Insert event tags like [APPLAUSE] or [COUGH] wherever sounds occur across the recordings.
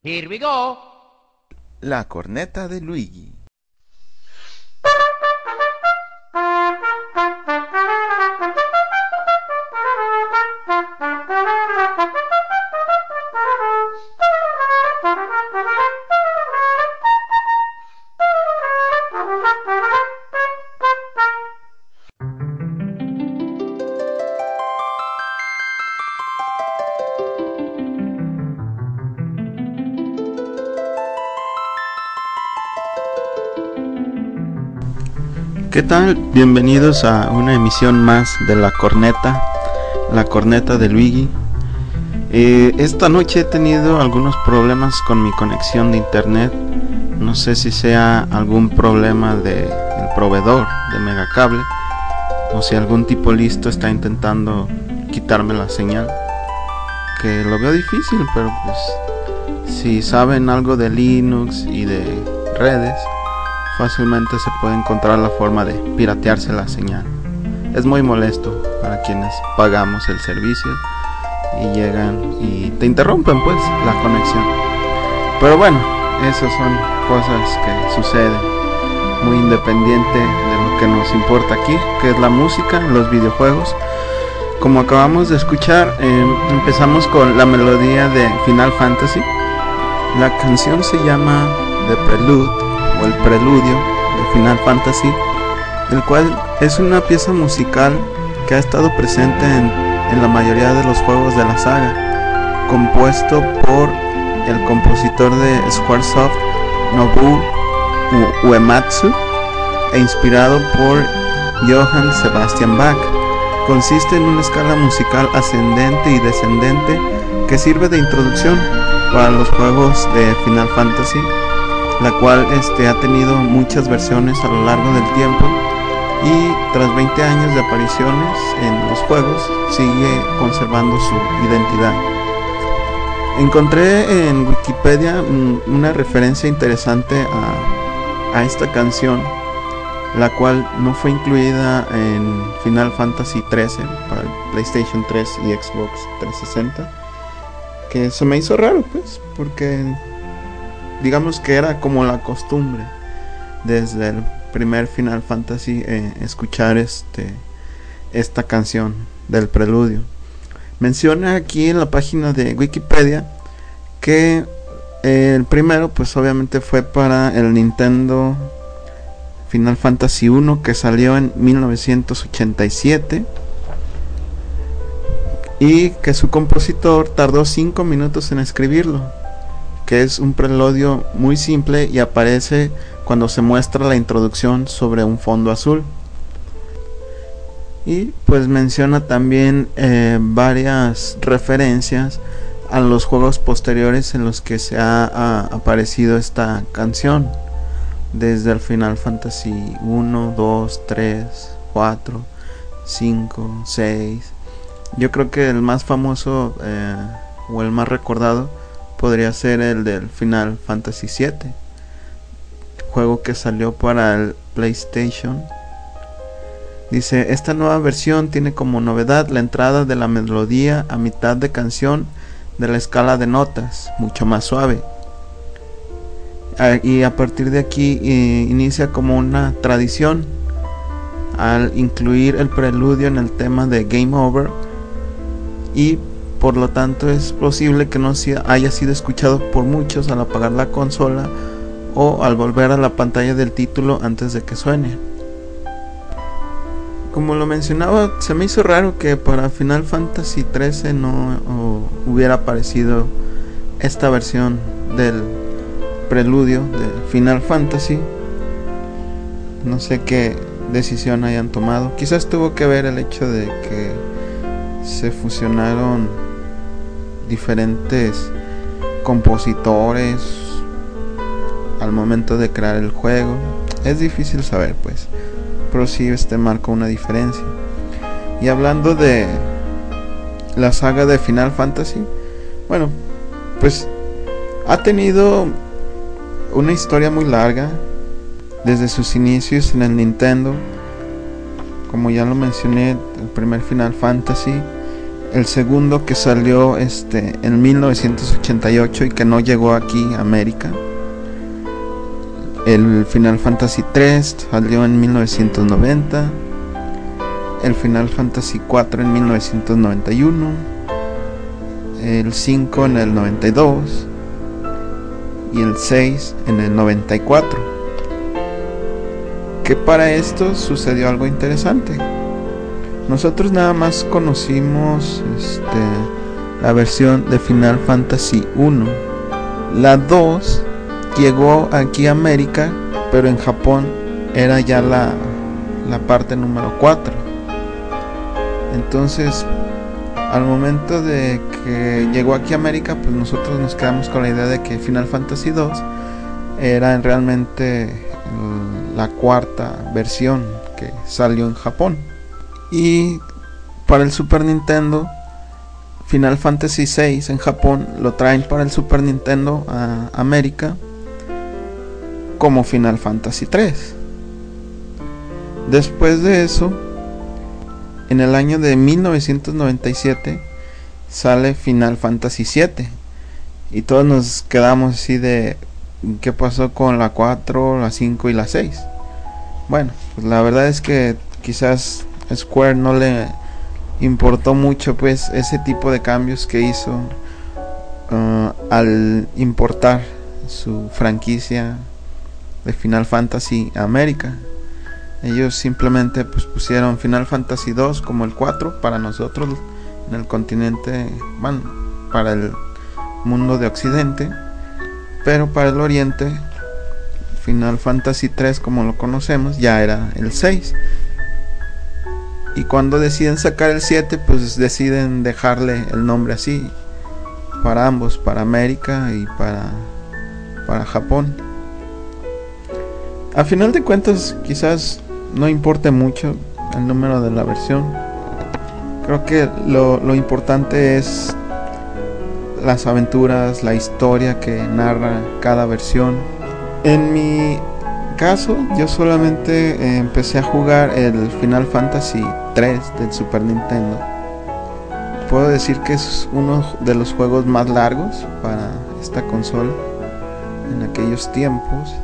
Here we go. La corneta de Luigi. ¿Qué tal? Bienvenidos a una emisión más de La Corneta, La Corneta de Luigi. Eh, esta noche he tenido algunos problemas con mi conexión de internet. No sé si sea algún problema del proveedor de Megacable o si algún tipo listo está intentando quitarme la señal. Que lo veo difícil, pero pues si saben algo de Linux y de redes, fácilmente se puede encontrar la forma de piratearse la señal. Es muy molesto para quienes pagamos el servicio y llegan y te interrumpen pues la conexión. Pero bueno, esas son cosas que suceden muy independiente de lo que nos importa aquí, que es la música, los videojuegos. Como acabamos de escuchar, eh, empezamos con la melodía de Final Fantasy. La canción se llama The Prelude el preludio de Final Fantasy, el cual es una pieza musical que ha estado presente en, en, la mayoría de los juegos de la saga, compuesto por el compositor de Squaresoft, Nobuo Uematsu, e inspirado por Johann Sebastian Bach. Consiste en una escala musical ascendente y descendente que sirve de introducción para los juegos de Final Fantasy la cual este, ha tenido muchas versiones a lo largo del tiempo y tras 20 años de apariciones en los juegos sigue conservando su identidad. Encontré en Wikipedia una referencia interesante a, a esta canción, la cual no fue incluida en Final Fantasy XIII para PlayStation 3 y Xbox 360, que se me hizo raro pues, porque digamos que era como la costumbre desde el primer Final Fantasy eh, escuchar este esta canción del preludio. Menciona aquí en la página de Wikipedia que eh, el primero pues obviamente fue para el Nintendo Final Fantasy 1 que salió en 1987 y que su compositor tardó 5 minutos en escribirlo que es un preludio muy simple y aparece cuando se muestra la introducción sobre un fondo azul. Y pues menciona también eh, varias referencias a los juegos posteriores en los que se ha, aparecido esta canción. Desde el Final Fantasy 1, 2, 3, 4, 5, 6. Yo creo que el más famoso eh, o el más recordado podría ser el del Final Fantasy VII, juego que salió para el PlayStation. Dice, esta nueva versión tiene como novedad la entrada de la melodía a mitad de canción de la escala de notas, mucho más suave. Y a partir de aquí eh, inicia como una tradición al incluir el preludio en el tema de Game Over y por lo tanto es posible que no haya sido escuchado por muchos al apagar la consola o al volver a la pantalla del título antes de que suene. Como lo mencionaba, se me hizo raro que para Final Fantasy XIII no hubiera aparecido esta versión del preludio de Final Fantasy. No sé qué decisión hayan tomado. Quizás tuvo que ver el hecho de que se fusionaron diferentes compositores al momento de crear el juego. Es difícil saber, pues, pero sí este marca una diferencia. Y hablando de la saga de Final Fantasy, bueno, pues ha tenido una historia muy larga desde sus inicios en el Nintendo. Como ya lo mencioné, el primer Final Fantasy el segundo que salió este en 1988 y que no llegó aquí a América. El Final Fantasy 3 salió en 1990. El Final Fantasy 4 en 1991. El 5 en el 92. Y el 6 en el 94. Que para esto sucedió algo interesante nosotros nada más conocimos este, la versión de Final Fantasy 1. La 2 llegó aquí a América, pero en Japón era ya la, la parte número 4. Entonces, al momento de que llegó aquí a América, pues nosotros nos quedamos con la idea de que Final Fantasy 2 era realmente la cuarta versión que salió en Japón. Y para el Super Nintendo, Final Fantasy VI en Japón lo traen para el Super Nintendo a América como Final Fantasy 3. Después de eso, en el año de 1997 sale Final Fantasy 7 y todos nos quedamos así de qué pasó con la 4, la 5 y la 6. Bueno, pues la verdad es que quizás Square no le importó mucho pues ese tipo de cambios que hizo uh, al importar su franquicia de Final Fantasy a América. Ellos simplemente pues pusieron Final Fantasy 2 como el 4 para nosotros en el continente, bueno, para el mundo de Occidente, pero para el Oriente Final Fantasy 3 como lo conocemos ya era el 6 y cuando deciden sacar el 7, pues deciden dejarle el nombre así para ambos, para América y para, para Japón. A final de cuentas, quizás no importe mucho el número de la versión. Creo que lo, lo importante es las aventuras, la historia que narra cada versión. En mi caso, yo solamente empecé a jugar el Final Fantasy 3 del Super Nintendo. Puedo decir que es uno de los juegos más largos para esta consola en aquellos tiempos,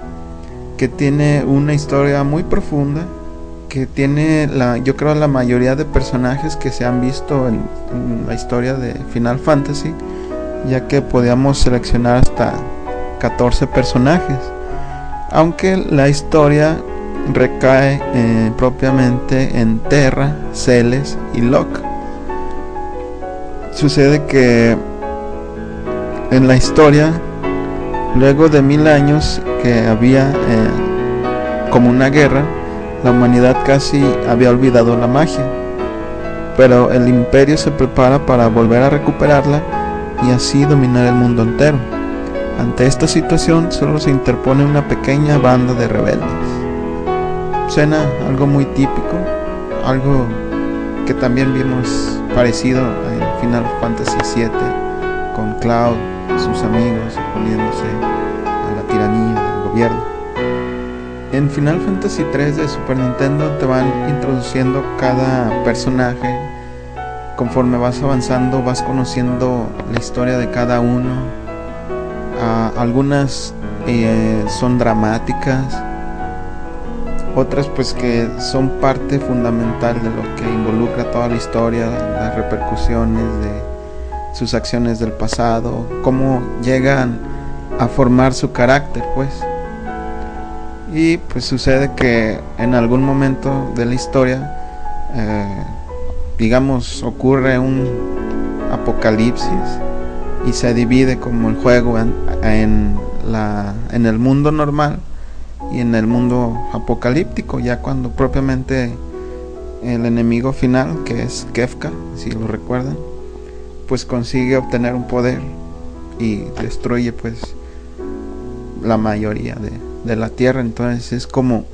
que tiene una historia muy profunda, que tiene la, yo creo la mayoría de personajes que se han visto en, en la historia de Final Fantasy, ya que podíamos seleccionar hasta 14 personajes aunque la historia recae eh, propiamente en Terra, Celes y Locke. Sucede que en la historia, luego de mil años que había eh, como una guerra, la humanidad casi había olvidado la magia, pero el imperio se prepara para volver a recuperarla y así dominar el mundo entero. Ante esta situación solo se interpone una pequeña banda de rebeldes. Suena algo muy típico, algo que también vimos parecido en Final Fantasy VII con Cloud sus amigos oponiéndose a la tiranía del gobierno. En Final Fantasy III de Super Nintendo te van introduciendo cada personaje. Conforme vas avanzando vas conociendo la historia de cada uno algunas eh, son dramáticas, otras pues que son parte fundamental de lo que involucra toda la historia, las repercusiones de sus acciones del pasado, cómo llegan a formar su carácter pues. Y pues sucede que en algún momento de la historia, eh, digamos, ocurre un apocalipsis y se divide como el juego en, la, en el mundo normal y en el mundo apocalíptico, ya cuando propiamente el enemigo final, que es Kefka, si lo recuerdan, pues consigue obtener un poder y destruye pues la mayoría de, de la tierra. Entonces es como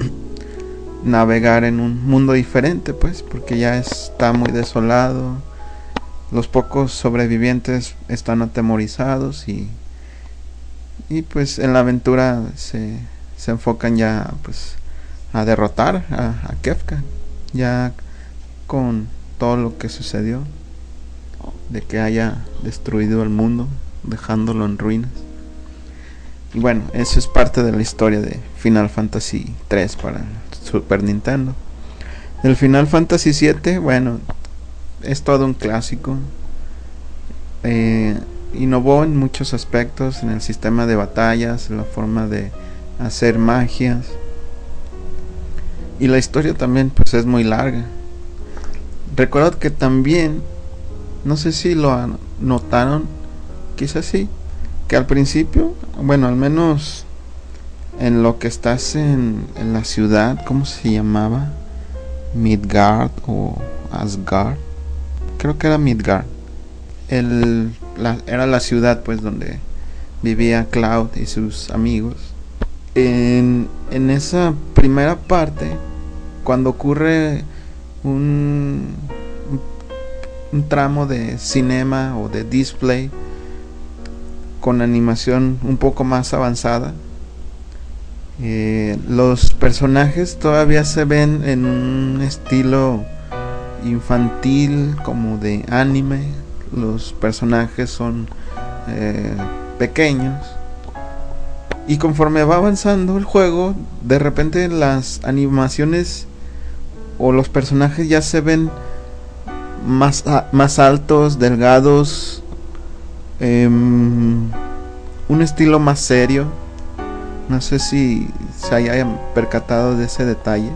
[CLEARS THROAT] navegar en un mundo diferente, pues, porque ya está muy desolado los pocos sobrevivientes están atemorizados y, y pues en la aventura se, se enfocan ya pues a derrotar a, Kefka ya con todo lo que sucedió de que haya destruido el mundo, dejándolo en ruinas. Y bueno, eso es parte de la historia de Final Fantasy 3 para Super Nintendo. El Final Fantasy 7, bueno, es todo un clásico. Eh, innovó en muchos aspectos, en el sistema de batallas, en la forma de hacer magias. Y la historia también pues es muy larga. Recuerdo que también, no sé si lo notaron, quizás sí, que al principio, bueno, al menos en lo que estás en, en la ciudad, ¿cómo se llamaba? Midgard o Asgard. Creo que era Midgard. El, era la ciudad pues donde vivía Cloud y sus amigos. En, esa primera parte, cuando ocurre un, un tramo de cinema o de display, con animación un poco más avanzada. Eh, los personajes todavía se ven en un estilo infantil como de anime. Los personajes son eh, pequeños. Y conforme va avanzando el juego, de repente las animaciones o los personajes ya se ven más, más altos, delgados, Em, un estilo más serio. No sé si se hayan percatado de ese detalle.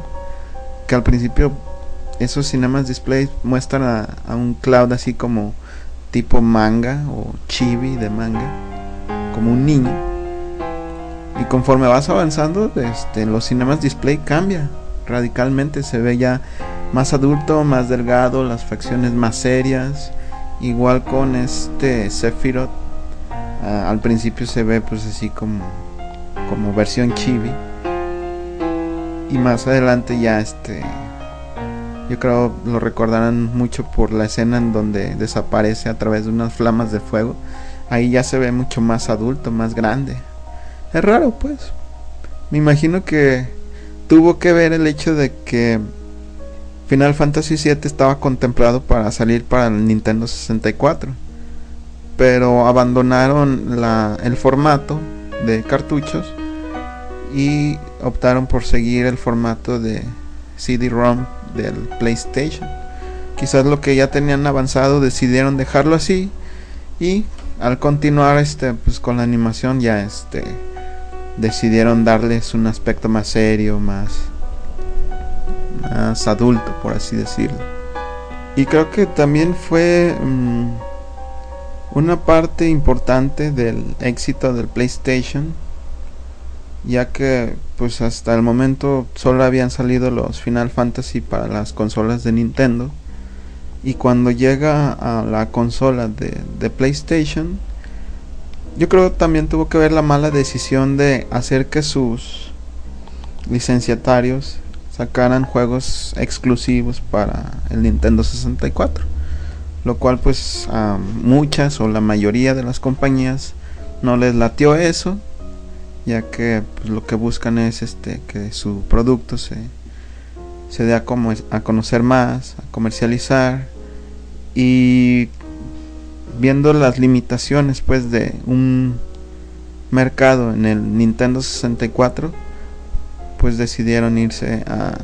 Que al principio esos cinemas displays muestran a, un Cloud así como tipo manga o chibi de manga. Como un niño. Y conforme vas avanzando, este, los cinemas display cambia radicalmente. Se ve ya más adulto, más delgado, las facciones más serias Igual con este Sephiroth. Al principio se ve pues así como, como versión chibi. Y más adelante ya este... Yo creo lo recordarán mucho por la escena en donde desaparece a través de unas flamas de fuego. Ahí ya se ve mucho más adulto, más grande. Es raro pues. Me imagino que tuvo que ver el hecho de que Final Fantasy VII estaba contemplado para salir para el Nintendo 64, pero abandonaron el formato de cartuchos y optaron por seguir el formato de CD-ROM del PlayStation. Quizás lo que ya tenían avanzado decidieron dejarlo así y al continuar este pues con la animación ya este decidieron darles un aspecto más serio, más más adulto, por así decirlo. Y creo que también fue mm, una parte importante del éxito del PlayStation, ya que pues hasta el momento solo habían salido los Final Fantasy para las consolas de Nintendo. Y cuando llega a la consola de, de PlayStation, yo creo también tuvo que ver la mala decisión de hacer que sus licenciatarios sacaran juegos exclusivos para el Nintendo 64 lo cual pues a muchas o la mayoría de las compañías no les latió eso ya que pues, lo que buscan es este que su producto se se dé a, a conocer más a comercializar y viendo las limitaciones pues de un mercado en el Nintendo 64 pues decidieron irse a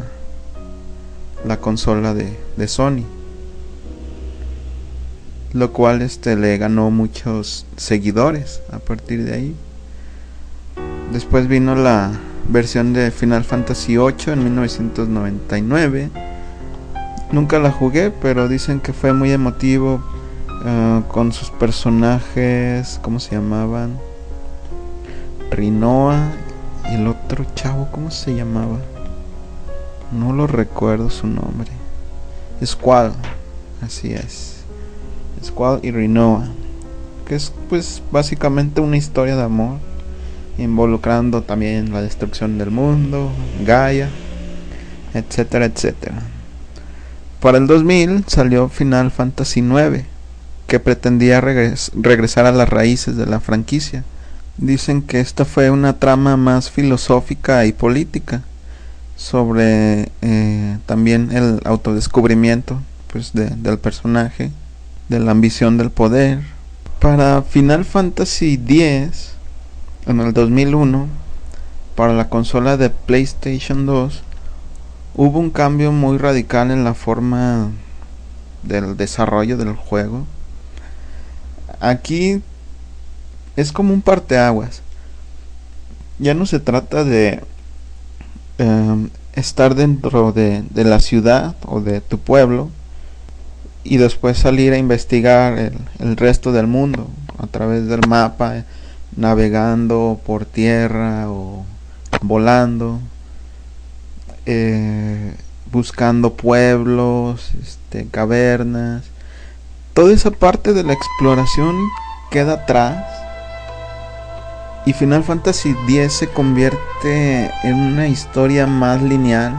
la consola de, de Sony. Lo cual este le ganó muchos seguidores a partir de ahí. Después vino la versión de Final Fantasy VIII en 1999 nunca la jugué pero dicen que fue muy emotivo uh, con sus personajes cómo se llamaban Rinoa y el otro chavo, ¿cómo se llamaba? No lo recuerdo su nombre. Squall, así es. Squall y Rinoa. Que es pues básicamente una historia de amor. Involucrando también la destrucción del mundo, Gaia, etcétera, etcétera. Para el 2000 salió Final Fantasy IX, que pretendía regresar a las raíces de la franquicia Dicen que esta fue una trama más filosófica y política sobre eh, también el autodescubrimiento pues del personaje de la ambición del poder. Para Final Fantasy X, en el 2001, para la consola de PlayStation 2, hubo un cambio muy radical en la forma del desarrollo del juego. Aquí es como un parteaguas. Ya no se trata de em, estar dentro de, la ciudad o de tu pueblo y después salir a investigar el, resto del mundo a través del mapa, navegando por tierra o volando. Eh, buscando pueblos, este, cavernas. Toda esa parte de la exploración queda atrás. Y Final Fantasy X se convierte en una historia más lineal.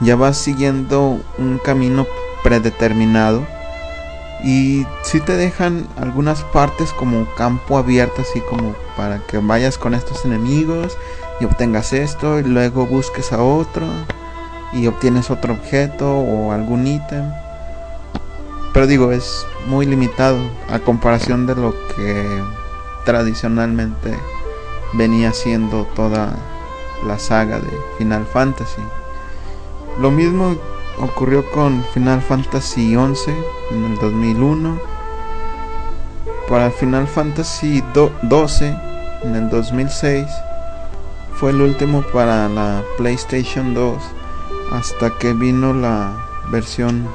Ya va siguiendo un camino predeterminado. Y si te dejan algunas partes como campo abierto, así como para que vayas con estos enemigos y obtengas esto y luego busques a otro y obtienes otro objeto o algún ítem. Pero digo, es muy limitado a comparación de lo que tradicionalmente venía siendo toda la saga de Final Fantasy. Lo mismo ocurrió con Final Fantasy XI en el 2001. Para Final Fantasy XII en el 2006 fue el último para la PlayStation 2 hasta que vino la versión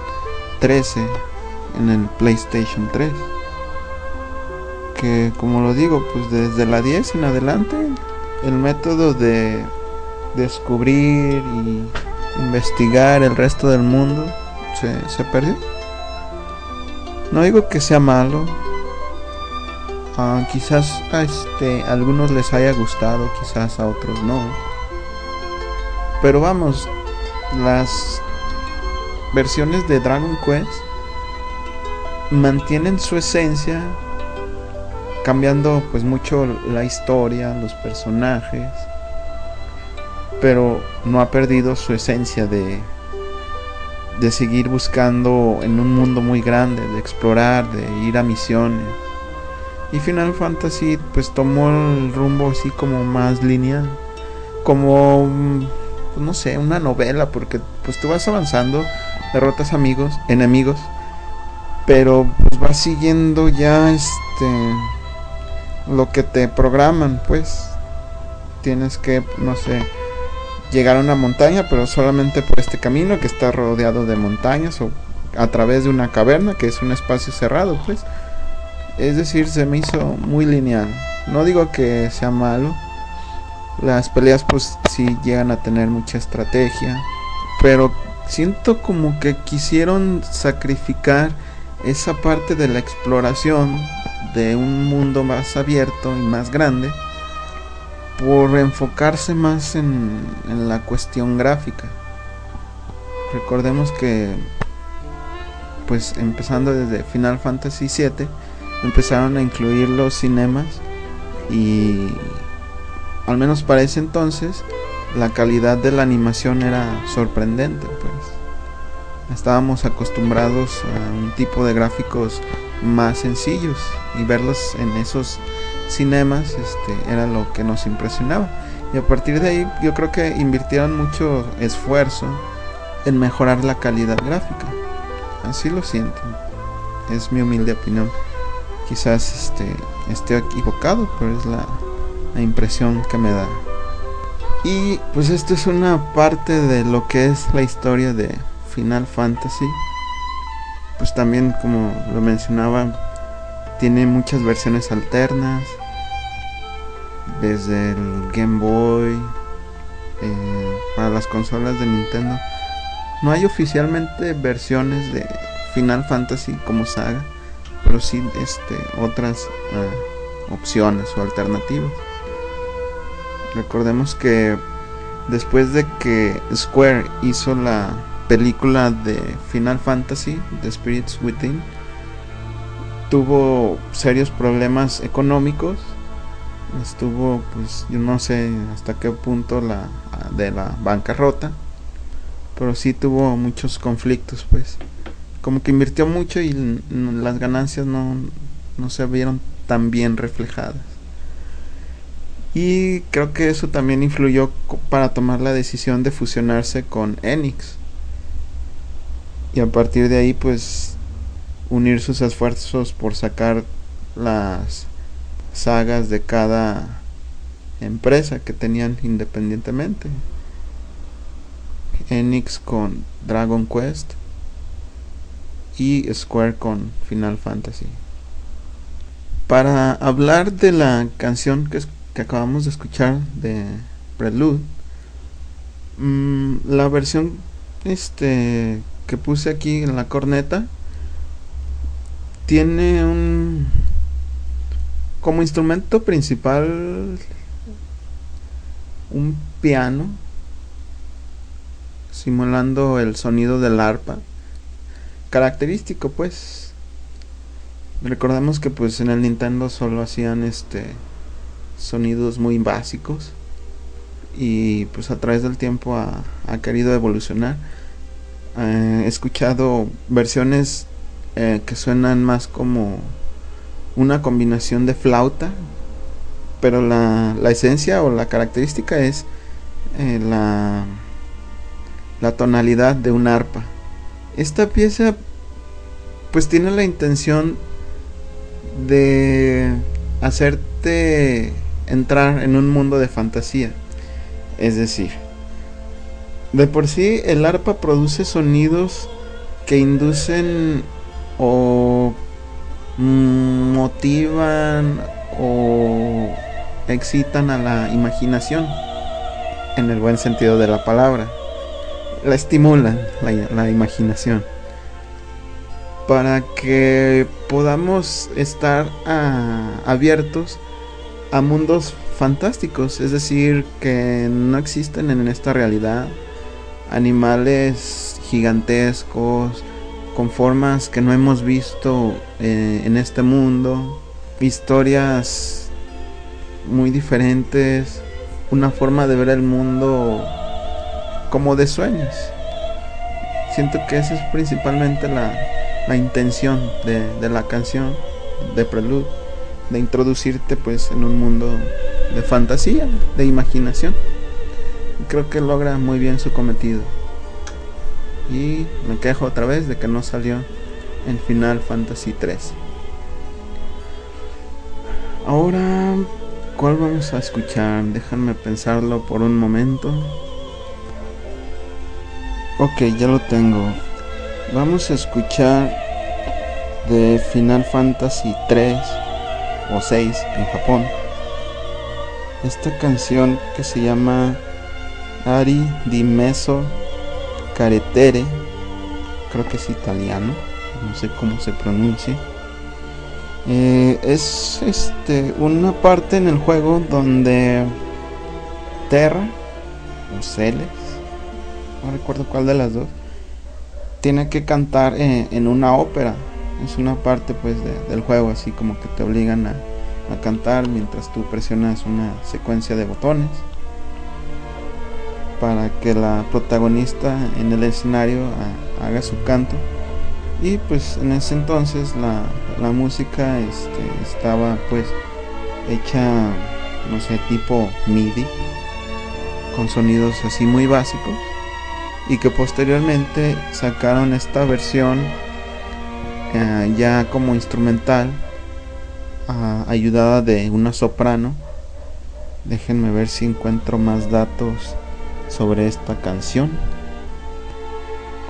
13 en el PlayStation 3 que como lo digo pues desde la 10 en adelante el método de descubrir y investigar el resto del mundo se, se perdió. No digo que sea malo. Ah, quizás a este, a algunos les haya gustado quizás a otros no. Pero vamos las versiones de Dragon Quest mantienen su esencia cambiando pues mucho la historia, los personajes, pero no ha perdido su esencia de de seguir buscando en un mundo muy grande, de explorar, de ir a misiones. Y Final Fantasy pues tomó el rumbo así como más lineal, como pues, no sé, una novela, porque pues tú vas avanzando, derrotas amigos, enemigos, pero pues vas siguiendo ya este lo que te programan, pues tienes que, no sé, llegar a una montaña, pero solamente por este camino que está rodeado de montañas o a través de una caverna, que es un espacio cerrado, pues. Es decir, se me hizo muy lineal. No digo que sea malo, las peleas pues sí llegan a tener mucha estrategia. Pero siento como que quisieron sacrificar esa parte de la exploración de un mundo más abierto y más grande por enfocarse más en, la cuestión gráfica. Recordemos que pues empezando desde Final Fantasy VII empezaron a incluir los cinemas y al menos para ese entonces, la calidad de la animación era sorprendente, pues. Estábamos acostumbrados a un tipo de gráficos más sencillos y verlos en esos cinemas este, era lo que nos impresionaba. Y a partir de ahí yo creo que invirtieron mucho esfuerzo en mejorar la calidad gráfica. Así lo siento. Es mi humilde opinión. Quizás este, esté equivocado, pero es la, la impresión que me da. Y pues esto es una parte de lo que es la historia de Final Fantasy. Pues también como lo mencionaba, tiene muchas versiones alternas. Desde el Game Boy, eh, para las consolas de Nintendo. No hay oficialmente versiones de Final Fantasy como saga, pero sí este, otras uh, opciones o alternativas. Recordemos que después de que Square hizo la película de Final Fantasy, The Spirits Within, tuvo serios problemas económicos. Estuvo, pues, yo no sé hasta qué punto la de la bancarrota, pero sí tuvo muchos conflictos, pues, como que invirtió mucho y las ganancias no, no se vieron tan bien reflejadas. Y creo que eso también influyó para tomar la decisión de fusionarse con Enix. Y a partir de ahí pues unir sus esfuerzos por sacar las sagas de cada empresa que tenían independientemente. Enix con Dragon Quest y Square con Final Fantasy. Para hablar de la canción que, que acabamos de escuchar de Prelude, mm, la versión este que puse aquí en la corneta tiene un como instrumento principal un piano simulando el sonido del arpa característico pues. Recordemos que pues en el Nintendo solo hacían este sonidos muy básicos y pues a través del tiempo ha, querido evolucionar he escuchado versiones eh, que suenan más como una combinación de flauta pero la, la esencia o la característica es eh, la, la tonalidad de un arpa. Esta pieza pues tiene la intención de hacerte entrar en un mundo de fantasía. Es decir, de por sí el arpa produce sonidos que inducen o motivan o excitan a la imaginación, en el buen sentido de la palabra. La estimulan la, imaginación para que podamos estar ah, abiertos a mundos fantásticos, es decir, que no existen en esta realidad animales gigantescos con formas que no hemos visto eh, en este mundo, historias muy diferentes, una forma de ver el mundo como de sueños. Siento que esa es principalmente la, la intención de, de, la canción de Prelude, de introducirte pues en un mundo de fantasía, de imaginación. Creo que logra muy bien su cometido. Y me quejo otra vez de que no salió en Final Fantasy 3. Ahora ¿Cuál vamos a escuchar? Déjame pensarlo por un momento. Ok, ya lo tengo. Vamos a escuchar de Final Fantasy 3 o 6 en Japón. Esta canción que se llama Ari di Meso Caretere. Creo que es italiano. No sé cómo se pronuncia eh, es este una parte en el juego donde Terra o Celes, no recuerdo cuál de las dos, tiene que cantar eh, en una ópera. Es una parte pues del juego, así como que te obligan a, cantar mientras tú presionas una secuencia de botones para que la protagonista en el escenario haga su canto y pues en ese entonces la, la música este, estaba pues hecha, no sé, tipo MIDI, con sonidos así muy básicos, y que posteriormente sacaron esta versión eh, ya como instrumental, ayudada de una soprano. Déjenme ver si encuentro más datos sobre esta canción.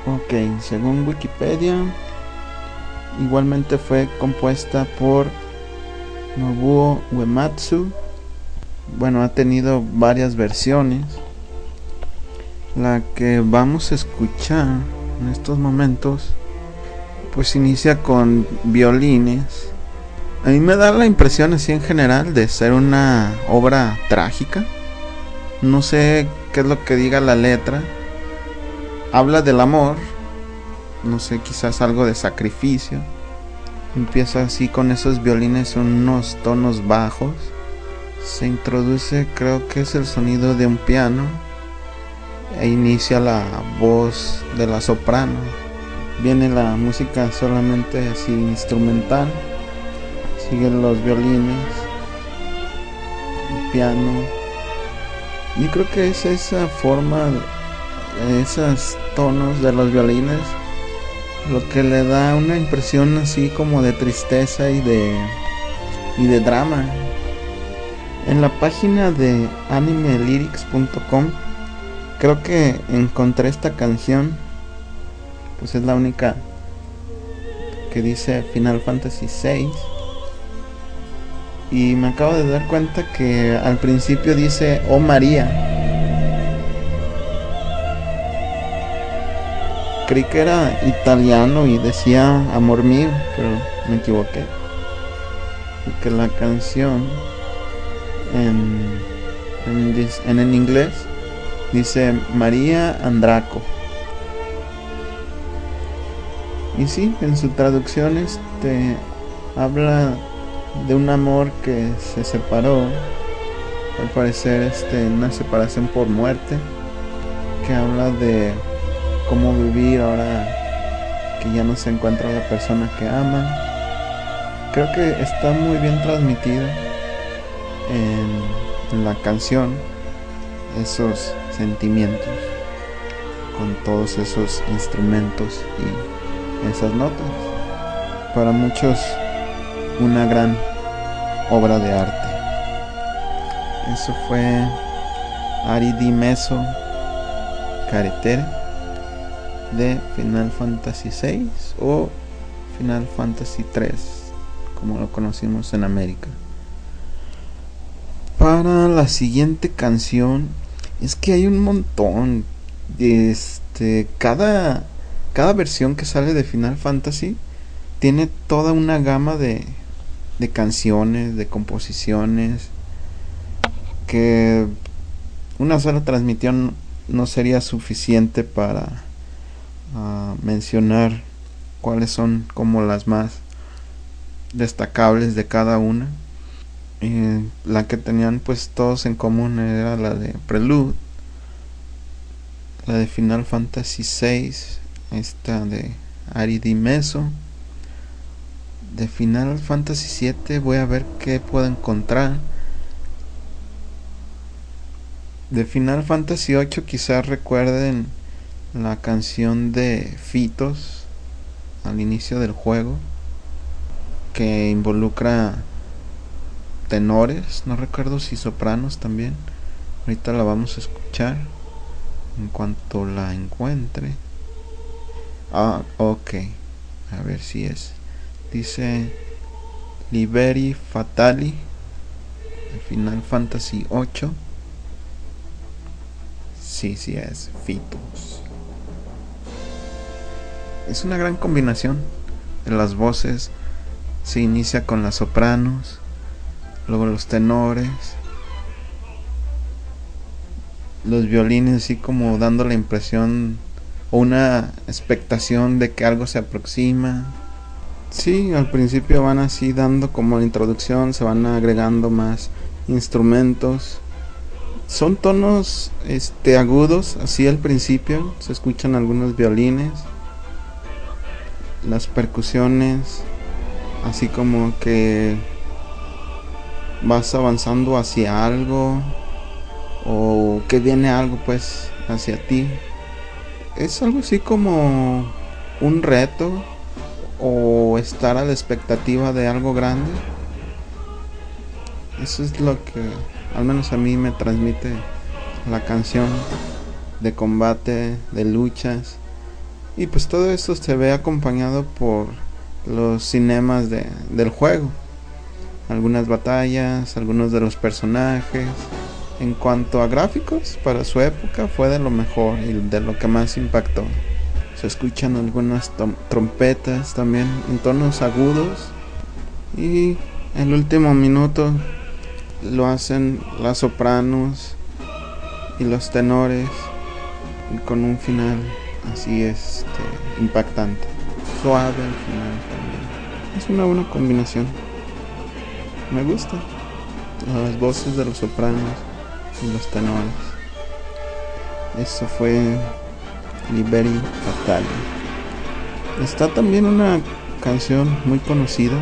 Ok, según Wikipedia, igualmente fue compuesta por Nobuo Uematsu. Bueno, ha tenido varias versiones. La que vamos a escuchar en estos momentos, pues inicia con violines. A mí me da la impresión así en general de ser una obra trágica. No sé qué es lo que diga la letra, habla del amor, no sé, quizás algo de sacrificio. Empieza así con esos violines unos tonos bajos. Se introduce, creo que es el sonido de un piano. E inicia la voz de la soprano. viene la música solamente así instrumental, siguen los violines, el piano. Y creo que es esa forma, esos tonos de los violines, lo que le da una impresión así como de tristeza y de, y de drama. En la página de animelyrics.com creo que encontré esta canción pues es la única que dice Final Fantasy VI. Y me acabo de dar cuenta que al principio dice Oh María. Creí que era italiano y decía amor mío, pero me equivoqué. Porque la canción en, en, en, en inglés dice María Andraco. Y sí, en su traducción este habla de un amor que se separó, al parecer este, una separación por muerte, que habla de cómo vivir ahora que ya no se encuentra la persona que ama. Creo que está muy bien transmitida en, en la canción esos sentimientos con todos esos instrumentos y esas notas. Para muchos una gran obra de arte. Eso fue Aridi Meso Caretere de Final Fantasy VI o Final Fantasy 3 como lo conocimos en América. Para la siguiente canción es que hay un montón. Este, cada cada versión que sale de Final Fantasy tiene toda una gama de, de canciones, de composiciones, que una sola transmisión no sería suficiente para ah, mencionar cuáles son como las más destacables de cada una. la que tenían pues todos en común era la de Prelude, la de Final Fantasy VI, esta de Ari Meso de Final Fantasy VII voy a ver qué puedo encontrar de Final Fantasy VIII quizás recuerden la canción de Fitos al inicio del juego que involucra tenores, no recuerdo si sopranos también. Ahorita la vamos a escuchar en cuanto la encuentre. Ah, ok. A ver si es. Dice Liberi Fatali. Final Fantasy 8. Sí, sí es. Fitos. Es una gran combinación de las voces. Se inicia con las sopranos. Luego los tenores. Los violines así como dando la impresión una expectación de que algo se aproxima. Sí, al principio van así dando como la introducción, se van agregando más instrumentos. Son tonos este agudos, así al principio se escuchan algunos violines, las percusiones, así como que vas avanzando hacia algo o que viene algo pues hacia ti es algo así como un reto o estar a la expectativa de algo grande. Eso es lo que al menos a mí me transmite la canción de combate, de luchas. Y pues todo esto se ve acompañado por los cinemas de, del juego. Algunas batallas, algunos de los personajes, en cuanto a gráficos, para su época fue de lo mejor y de lo que más impactó. Se escuchan algunas trompetas también en tonos agudos. Y el último minuto lo hacen las sopranos y los tenores y con un final así este impactante. Suave al final también. Es una buena combinación. Me gusta. Las voces de los sopranos los tenores. Eso fue Liberi Fatale. Está también una canción muy conocida,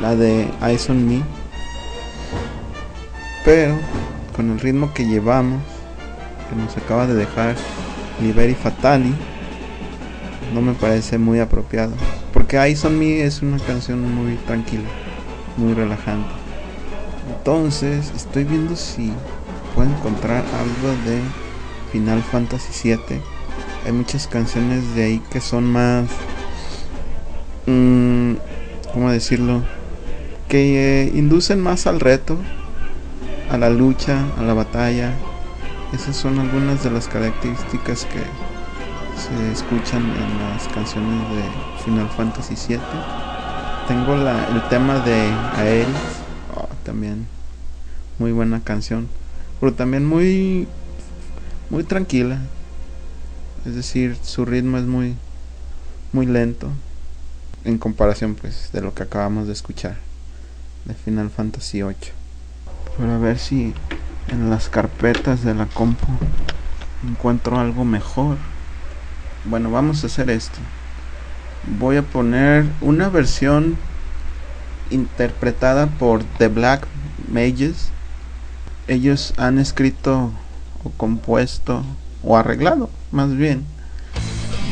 la de Eyes on Me. Pero con el ritmo que llevamos, que nos acaba de dejar Liberi Fatali, no me parece muy apropiado. Porque Eyes on Me es una canción muy tranquila, muy relajante. Entonces, estoy viendo si puedo encontrar algo de Final Fantasy VII. Hay muchas canciones de ahí que son más... Mmm, ¿Cómo decirlo? Que eh, inducen más al reto, a la lucha, a la batalla. Esas son algunas de las características que se escuchan en las canciones de Final Fantasy VII. Tengo el tema de Aeris, oh, también muy buena canción, pero también muy muy tranquila. Es decir, su ritmo es muy muy lento en comparación pues de lo que acabamos de escuchar de Final Fantasy VIII. Pero a ver si en las carpetas de la compu encuentro algo mejor. Bueno, vamos a hacer esto. Voy a poner una versión interpretada por The Black Mages. Ellos han escrito o compuesto o arreglado, más bien,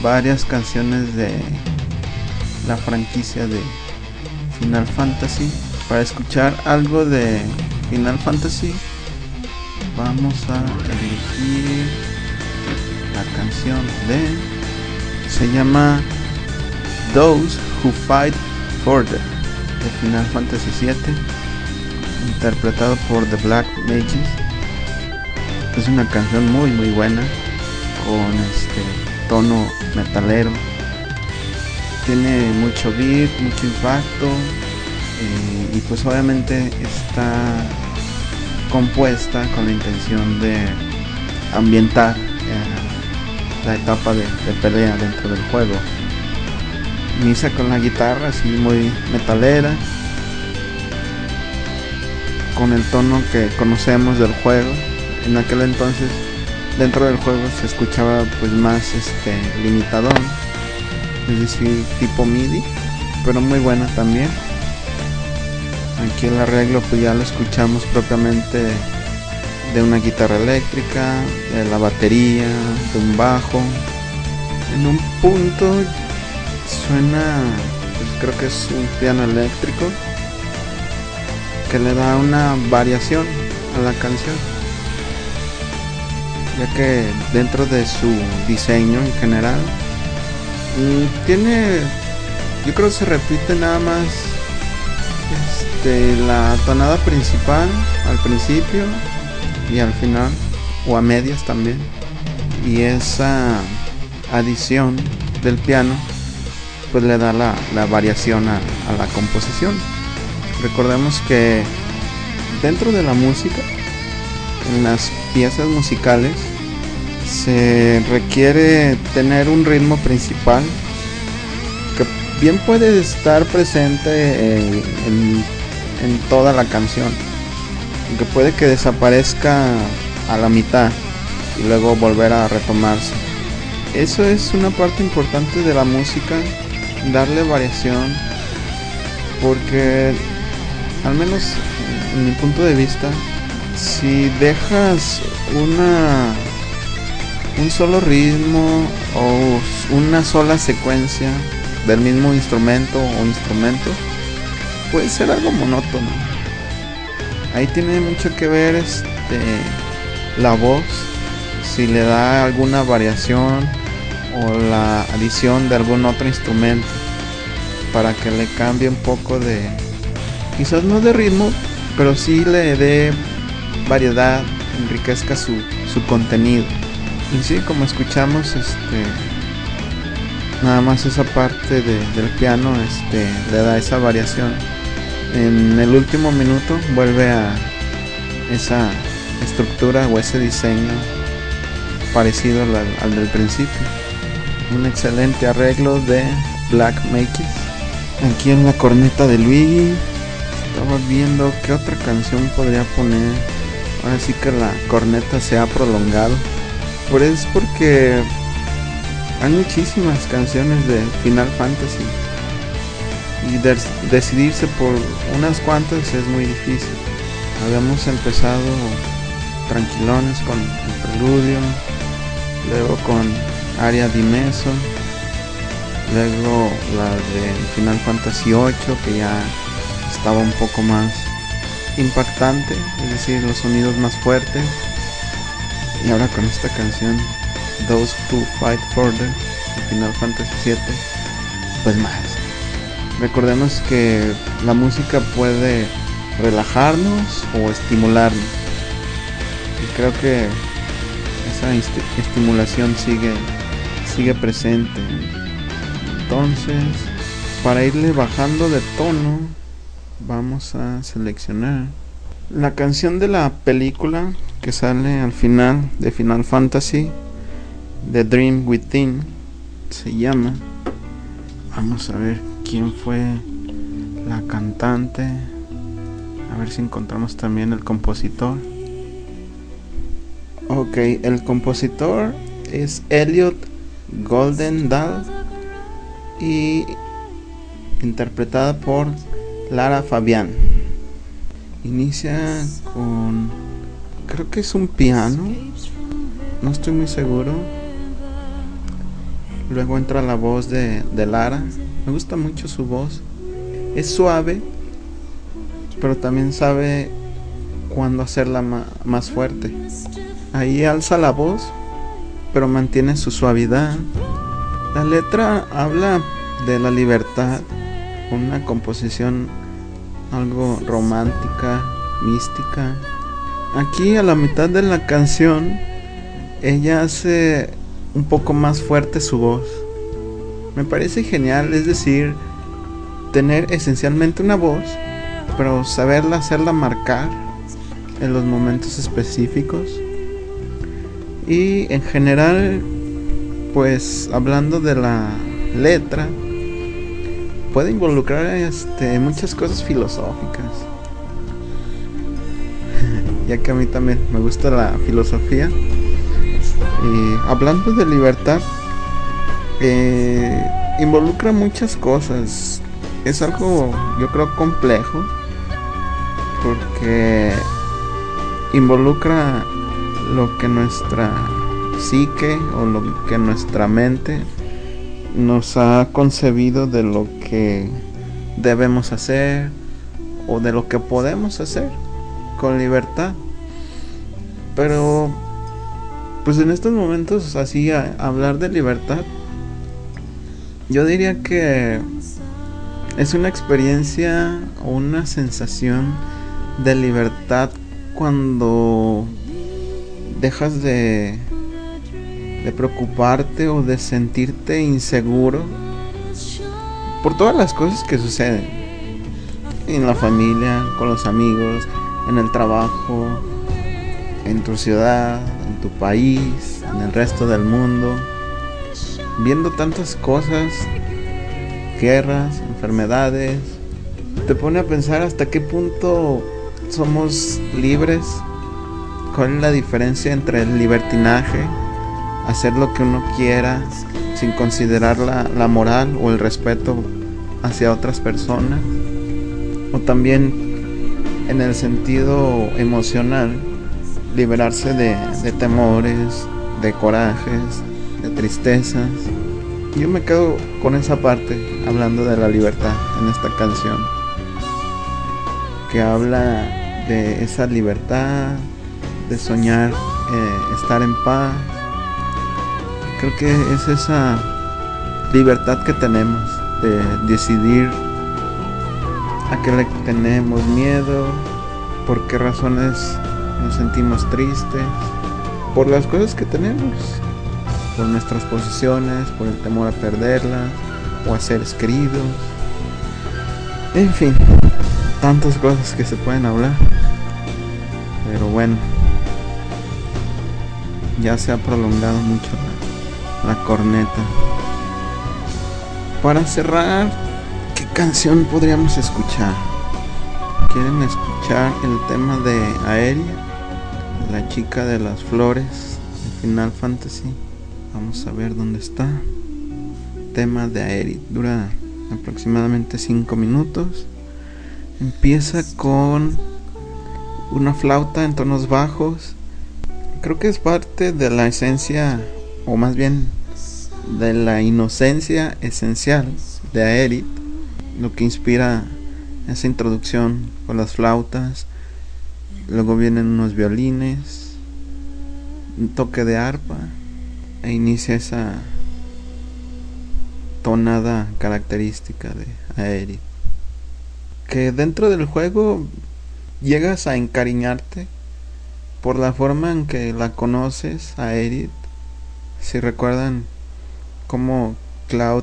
varias canciones de la franquicia de Final Fantasy. Para escuchar algo de Final Fantasy, vamos a elegir la canción de se llama Those Who Fight Further de Final Fantasy VII, interpretado por The Black Mages. Es una canción muy muy buena con este tono metalero. Tiene mucho beat, mucho impacto eh, y pues obviamente está compuesta con la intención de ambientar eh, la etapa de, pelea dentro del juego. Inicia con la guitarra así muy metalera, con el tono que conocemos del juego. En aquel entonces dentro del juego se escuchaba pues más este limitador, es decir, tipo MIDI, pero muy buena también. Aquí el arreglo pues ya lo escuchamos propiamente de una guitarra eléctrica, de la batería, de un bajo. En un punto suena, pues creo que es un piano eléctrico que le da una variación a la canción. Ya que dentro de su diseño en general tiene, yo creo que se repite nada más este, la tonada principal al principio y al final, o a medias también. Y esa adición del piano, pues le da la, variación a la composición. Recordemos que dentro de la música, en las piezas musicales, se requiere tener un ritmo principal que bien puede estar presente en, toda la canción que puede que desaparezca a la mitad y luego volver a retomarse. Eso es una parte importante de la música, darle variación, porque al menos en mi punto de vista, si dejas una un solo ritmo o una sola secuencia del mismo instrumento o instrumento, puede ser algo monótono. Ahí tiene mucho que ver este la voz si le da alguna variación o la adición de algún otro instrumento para que le cambie un poco de quizás no de ritmo pero sí le dé variedad enriquezca su, su contenido y sí como escuchamos este nada más esa parte del piano este le da esa variación en el último minuto vuelve a esa estructura o ese diseño parecido al, del principio. Un excelente arreglo de Black Makes. Aquí en la corneta de Luigi estaba viendo qué otra canción podría poner. Ahora sí que la corneta se ha prolongado. Por es porque Hay muchísimas canciones de Final Fantasy y decidirse por unas cuantas es muy difícil. Habíamos empezado tranquilones con el preludio, luego con Aria di Meso, luego la de Final Fantasy VIII que ya estaba un poco más impactante, es decir, los sonidos más fuertes. Y ahora con esta canción, Those Who Fight Further, de Final Fantasy VII, pues más. Recordemos que la música puede relajarnos o estimularnos. Y creo que esa estimulación sigue, sigue presente. Entonces, para irle bajando de tono, vamos a seleccionar la canción de la película que sale al final de Final Fantasy, The Dream Within, se llama. Vamos a ver quién fue la cantante. A ver si encontramos también el compositor. Ok, el compositor es Elliot Goldendal y interpretada por Lara Fabián. Inicia con. Creo que es un piano. No estoy muy seguro. Luego entra la voz de, de Lara. Me gusta mucho su voz. Es suave, pero también sabe cuándo hacerla más fuerte. Ahí alza la voz, pero mantiene su suavidad. La letra habla de la libertad, una composición algo romántica, mística. Aquí a la mitad de la canción ella hace un poco más fuerte su voz. Me parece genial, es decir, tener esencialmente una voz, pero saberla hacerla marcar en los momentos específicos. Y en general, pues hablando de la letra, puede involucrar este, muchas cosas filosóficas. [LAUGHS] ya que a mí también me gusta la filosofía. Y hablando de libertad, eh, involucra muchas cosas. Es algo, yo creo, complejo. Porque involucra lo que nuestra psique o lo que nuestra mente nos ha concebido de lo que debemos hacer o de lo que podemos hacer con libertad. Pero, pues en estos momentos, así, hablar de libertad, yo diría que es una experiencia o una sensación de libertad cuando dejas de de preocuparte o de sentirte inseguro por todas las cosas que suceden en la familia, con los amigos, en el trabajo, en tu ciudad, en tu país, en el resto del mundo, viendo tantas cosas, guerras, enfermedades, te pone a pensar hasta qué punto somos libres, cuál es la diferencia entre el libertinaje hacer lo que uno quiera sin considerar la, moral o el respeto hacia otras personas. O también en el sentido emocional, liberarse de, de temores, de corajes, de tristezas. Yo me quedo con esa parte hablando de la libertad en esta canción, que habla de esa libertad, de soñar, eh, estar en paz, Creo que es esa libertad que tenemos de decidir a qué le tenemos miedo, por qué razones nos sentimos tristes, por las cosas que tenemos, por nuestras posesiones, por el temor a perderlas o a ser queridos. En fin, tantas cosas que se pueden hablar. Pero bueno, ya se ha prolongado mucho la corneta. Para cerrar, ¿qué canción podríamos escuchar? ¿Quieren escuchar el tema de Aeria, la chica de las flores de Final Fantasy? Vamos a ver dónde está. Tema de Aerith. Dura aproximadamente 5 minutos. Empieza con una flauta en tonos bajos. Creo que es parte de la esencia, o más bien de la inocencia esencial de Aerith, lo que inspira esa introducción con las flautas. Luego vienen unos violines, un toque de arpa e inicia esa tonada característica de Aerith. Que dentro del juego llegas a encariñarte por la forma en que la conoces a Aerith. Si recuerdan cómo Cloud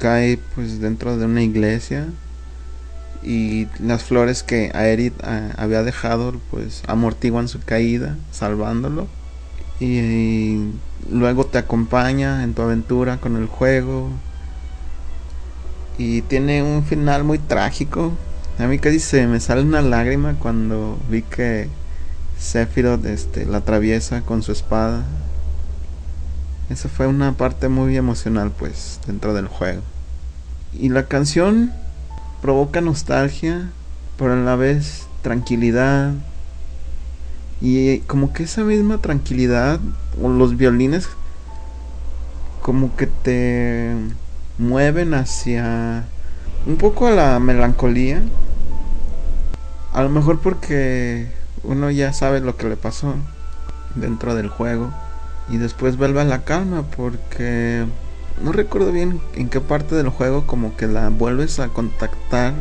cae pues dentro de una iglesia y las flores que Aerith había dejado pues amortiguan su caída salvándolo. Y, luego te acompaña en tu aventura con el juego. Y tiene un final muy trágico. A mí casi se me sale una lágrima cuando vi que Sephiroth este, la atraviesa con su espada esa fue una parte muy emocional pues dentro del juego y la canción provoca nostalgia, pero a la vez tranquilidad. Y como que esa misma tranquilidad, o los violines, como que te mueven hacia un poco a la melancolía. A lo mejor porque uno ya sabe lo que le pasó dentro del juego. Y después vuelve a la calma porque no recuerdo bien en qué parte del juego como que la vuelves a contactar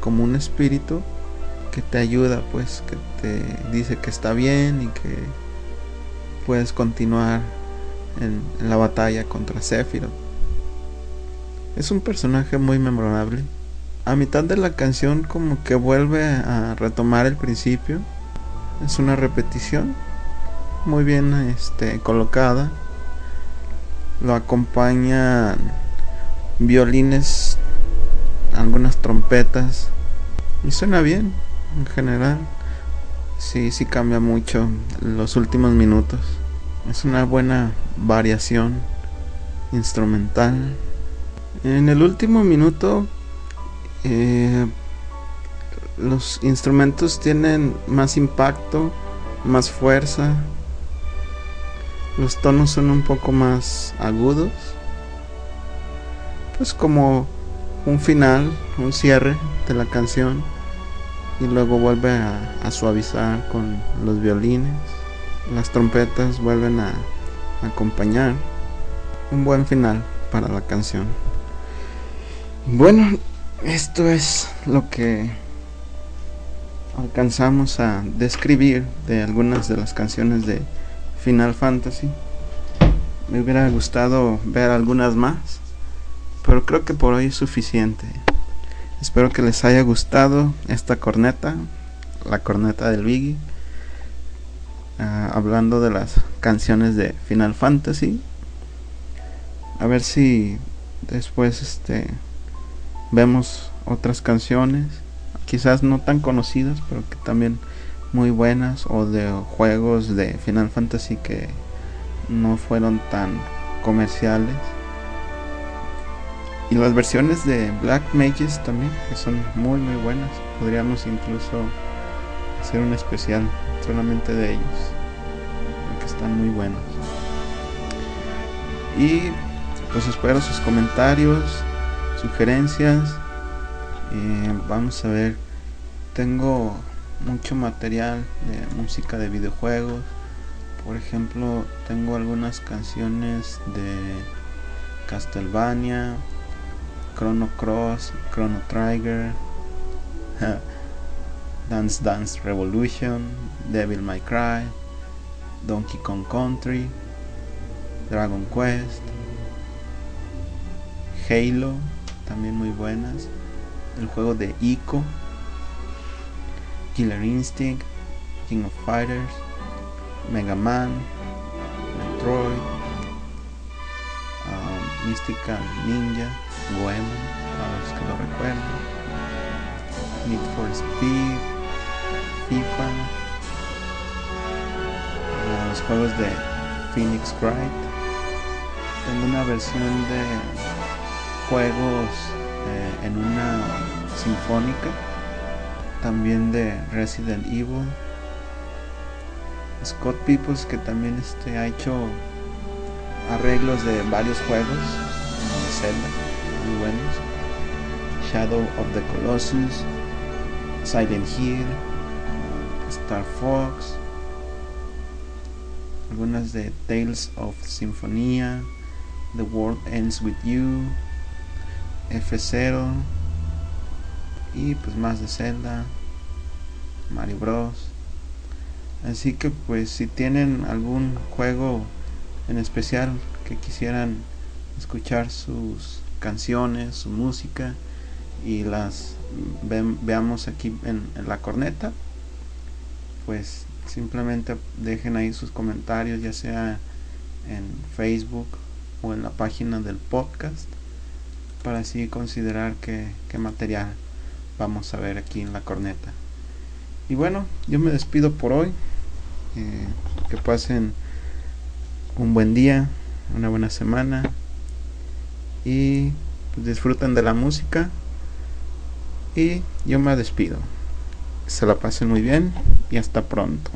como un espíritu que te ayuda, pues que te dice que está bien y que puedes continuar en, la batalla contra Sephiroth. Es un personaje muy memorable. A mitad de la canción como que vuelve a retomar el principio. Es una repetición muy bien este, colocada lo acompañan violines, algunas trompetas y suena bien en general. Sí, sí cambia mucho los últimos minutos. Es una buena variación instrumental. En el último minuto eh, los instrumentos tienen más impacto, más fuerza, los tonos son un poco más agudos. Pues como un final, un cierre de la canción. Y luego vuelve a, suavizar con los violines. Las trompetas vuelven a acompañar. Un buen final para la canción. Bueno, esto es lo que alcanzamos a describir de algunas de las canciones de Final Fantasy. Me hubiera gustado ver algunas más, pero creo que por hoy es suficiente. Espero que les haya gustado esta corneta, la corneta del Biggie, ah, hablando de las canciones de Final Fantasy. A ver si después este vemos otras canciones, quizás no tan conocidas, pero que también muy buenas o de juegos de Final Fantasy que no fueron tan comerciales. Y las versiones de Black Mages también, que son muy muy buenas. Podríamos incluso hacer un especial solamente de ellos, porque están muy buenos. Y pues espero sus comentarios, sugerencias. Eh, vamos a ver, tengo mucho material de música de videojuegos. Por ejemplo, tengo algunas canciones de Castlevania, Chrono Cross, Chrono Trigger, [LAUGHS] Dance Dance Revolution, Devil May Cry, Donkey Kong Country, Dragon Quest, Halo, también muy buenas, el juego de Ico Killer Instinct, King of Fighters, Mega Man, Metroid, um, Mystical Ninja, Goemon, para los que lo recuerdan, Need for Speed, FIFA, los juegos de Phoenix Wright, tengo una versión de juegos eh, en una sinfónica, también de Resident Evil. Scott Peoples que también este, ha hecho arreglos de varios juegos de Zelda muy buenos. Shadow of the Colossus, Silent Hill, Star Fox, algunas de Tales of Symphonia, The World Ends With You, F0 y pues más de Zelda, Mario Bros. Así que pues si tienen algún juego en especial que quisieran escuchar sus canciones, su música y las veamos aquí en, en la corneta, pues simplemente dejen ahí sus comentarios ya sea en Facebook o en la página del podcast para así considerar qué, material vamos a ver aquí en la corneta. Y bueno yo me despido por hoy. Eh, que pasen un buen día una buena semana. Y pues, disfruten de la música. Y yo me despido. Se la pasen muy bien y hasta pronto.